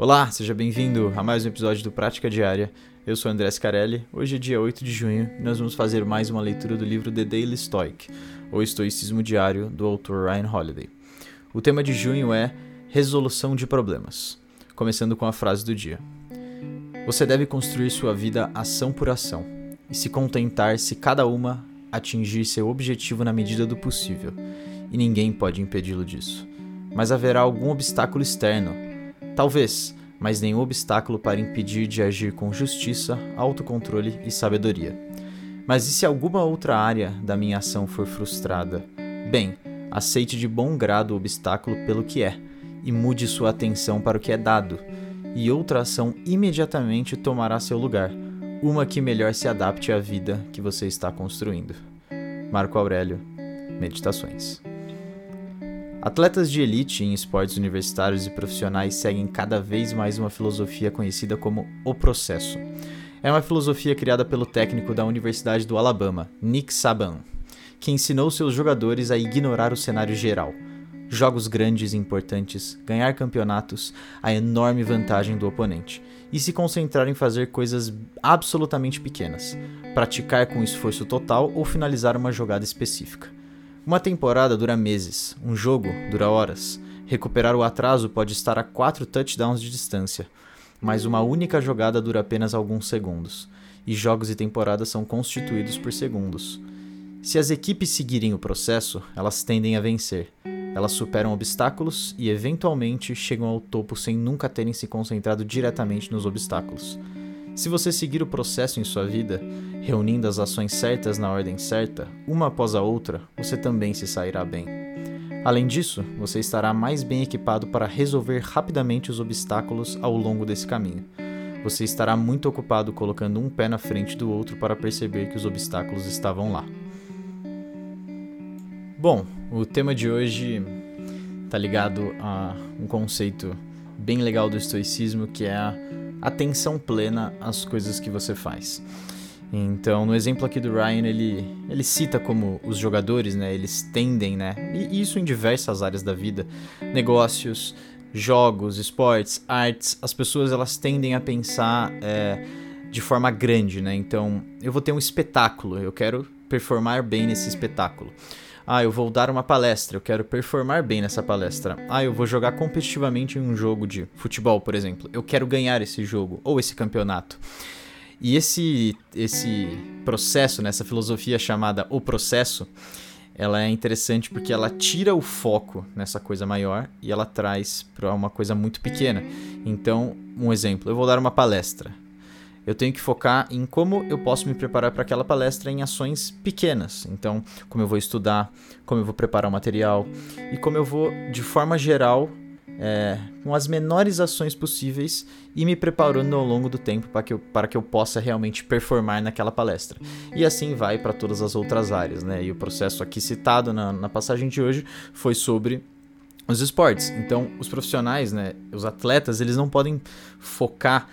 Olá, seja bem-vindo a mais um episódio do Prática Diária. Eu sou André Scarelli. Hoje é dia 8 de junho e nós vamos fazer mais uma leitura do livro The Daily Stoic, ou Estoicismo Diário, do autor Ryan Holiday. O tema de junho é Resolução de Problemas, começando com a frase do dia. Você deve construir sua vida ação por ação e se contentar se cada uma atingir seu objetivo na medida do possível, e ninguém pode impedi-lo disso. Mas haverá algum obstáculo externo Talvez, mas nenhum obstáculo para impedir de agir com justiça, autocontrole e sabedoria. Mas e se alguma outra área da minha ação for frustrada? Bem, aceite de bom grado o obstáculo pelo que é e mude sua atenção para o que é dado, e outra ação imediatamente tomará seu lugar, uma que melhor se adapte à vida que você está construindo. Marco Aurélio, Meditações. Atletas de elite em esportes universitários e profissionais seguem cada vez mais uma filosofia conhecida como o processo. É uma filosofia criada pelo técnico da Universidade do Alabama, Nick Saban, que ensinou seus jogadores a ignorar o cenário geral. Jogos grandes e importantes, ganhar campeonatos, a enorme vantagem do oponente, e se concentrar em fazer coisas absolutamente pequenas, praticar com esforço total ou finalizar uma jogada específica. Uma temporada dura meses, um jogo dura horas. Recuperar o atraso pode estar a quatro touchdowns de distância, mas uma única jogada dura apenas alguns segundos, e jogos e temporadas são constituídos por segundos. Se as equipes seguirem o processo, elas tendem a vencer. Elas superam obstáculos e, eventualmente, chegam ao topo sem nunca terem se concentrado diretamente nos obstáculos. Se você seguir o processo em sua vida, reunindo as ações certas na ordem certa, uma após a outra, você também se sairá bem. Além disso, você estará mais bem equipado para resolver rapidamente os obstáculos ao longo desse caminho. Você estará muito ocupado colocando um pé na frente do outro para perceber que os obstáculos estavam lá. Bom, o tema de hoje está ligado a um conceito bem legal do estoicismo que é a atenção plena às coisas que você faz. Então, no exemplo aqui do Ryan, ele, ele cita como os jogadores, né, eles tendem, né, e isso em diversas áreas da vida, negócios, jogos, esportes, artes, as pessoas elas tendem a pensar é, de forma grande, né, então eu vou ter um espetáculo, eu quero performar bem nesse espetáculo. Ah, eu vou dar uma palestra, eu quero performar bem nessa palestra. Ah, eu vou jogar competitivamente em um jogo de futebol, por exemplo. Eu quero ganhar esse jogo ou esse campeonato. E esse esse processo, nessa né, filosofia chamada o processo, ela é interessante porque ela tira o foco nessa coisa maior e ela traz para uma coisa muito pequena. Então, um exemplo, eu vou dar uma palestra eu tenho que focar em como eu posso me preparar para aquela palestra em ações pequenas. Então, como eu vou estudar, como eu vou preparar o material e como eu vou, de forma geral, é, com as menores ações possíveis e me preparando ao longo do tempo para que eu, para que eu possa realmente performar naquela palestra. E assim vai para todas as outras áreas. Né? E o processo aqui citado na, na passagem de hoje foi sobre os esportes. Então, os profissionais, né, os atletas, eles não podem focar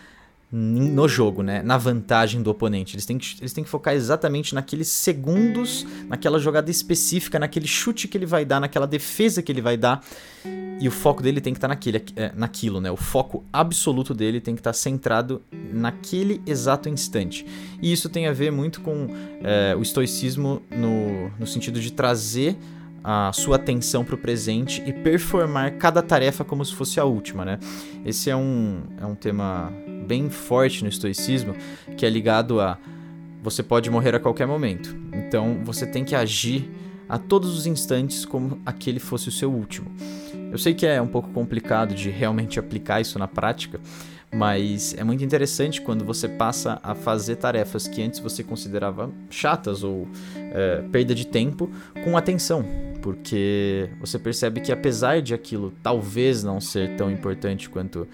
no jogo, né? Na vantagem do oponente. Eles têm, que, eles têm que focar exatamente naqueles segundos, naquela jogada específica, naquele chute que ele vai dar, naquela defesa que ele vai dar. E o foco dele tem que estar tá naquele, é, naquilo, né? O foco absoluto dele tem que estar tá centrado naquele exato instante. E isso tem a ver muito com é, o estoicismo no, no sentido de trazer a sua atenção para o presente e performar cada tarefa como se fosse a última, né? Esse é um, é um tema bem forte no estoicismo, que é ligado a você pode morrer a qualquer momento. Então você tem que agir a todos os instantes como aquele fosse o seu último. Eu sei que é um pouco complicado de realmente aplicar isso na prática, mas é muito interessante quando você passa a fazer tarefas que antes você considerava chatas ou é, perda de tempo com atenção, porque você percebe que apesar de aquilo talvez não ser tão importante quanto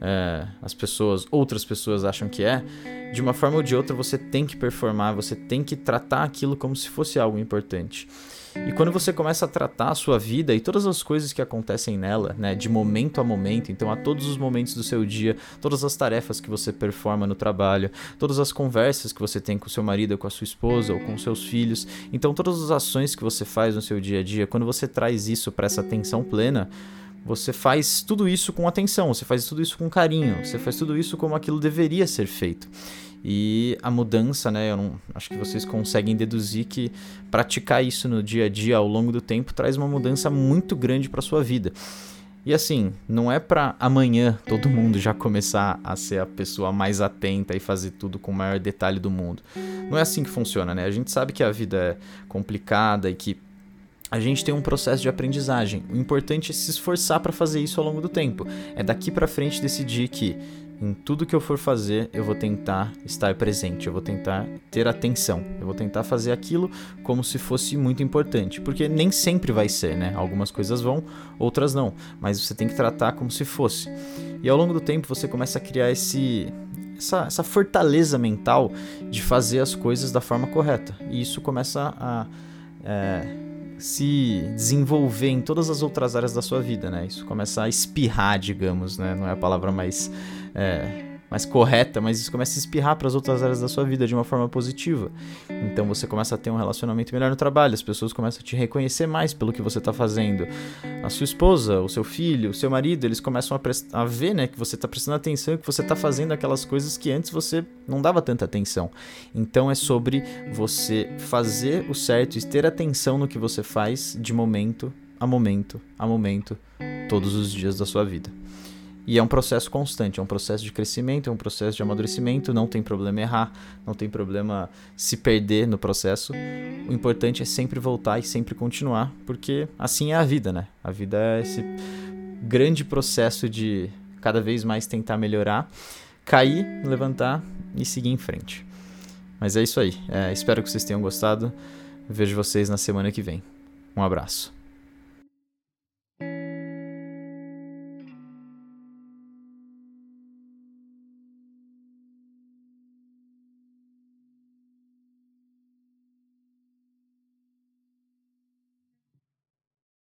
é, as pessoas, outras pessoas acham que é, de uma forma ou de outra você tem que performar, você tem que tratar aquilo como se fosse algo importante. E quando você começa a tratar a sua vida e todas as coisas que acontecem nela, né, de momento a momento, então a todos os momentos do seu dia, todas as tarefas que você performa no trabalho, todas as conversas que você tem com seu marido, com a sua esposa ou com seus filhos, então todas as ações que você faz no seu dia a dia, quando você traz isso para essa atenção plena, você faz tudo isso com atenção, você faz tudo isso com carinho, você faz tudo isso como aquilo deveria ser feito. E a mudança, né? Eu não, acho que vocês conseguem deduzir que praticar isso no dia a dia ao longo do tempo traz uma mudança muito grande para sua vida. E assim, não é para amanhã todo mundo já começar a ser a pessoa mais atenta e fazer tudo com o maior detalhe do mundo. Não é assim que funciona, né? A gente sabe que a vida é complicada e que a gente tem um processo de aprendizagem. O importante é se esforçar para fazer isso ao longo do tempo. É daqui para frente decidir que em tudo que eu for fazer, eu vou tentar estar presente, eu vou tentar ter atenção, eu vou tentar fazer aquilo como se fosse muito importante, porque nem sempre vai ser, né? Algumas coisas vão, outras não, mas você tem que tratar como se fosse. E ao longo do tempo você começa a criar esse essa, essa fortaleza mental de fazer as coisas da forma correta. E isso começa a é, se desenvolver em todas as outras áreas da sua vida, né? Isso começa a espirrar, digamos, né? Não é a palavra mais é, mais correta, mas isso começa a espirrar para as outras áreas da sua vida de uma forma positiva. Então você começa a ter um relacionamento melhor no trabalho, as pessoas começam a te reconhecer mais pelo que você está fazendo. A sua esposa, o seu filho, o seu marido, eles começam a, a ver né, que você está prestando atenção e que você está fazendo aquelas coisas que antes você não dava tanta atenção. Então é sobre você fazer o certo e ter atenção no que você faz de momento a momento a momento, todos os dias da sua vida. E é um processo constante, é um processo de crescimento, é um processo de amadurecimento, não tem problema errar, não tem problema se perder no processo. O importante é sempre voltar e sempre continuar, porque assim é a vida, né? A vida é esse grande processo de cada vez mais tentar melhorar, cair, levantar e seguir em frente. Mas é isso aí. É, espero que vocês tenham gostado. Vejo vocês na semana que vem. Um abraço.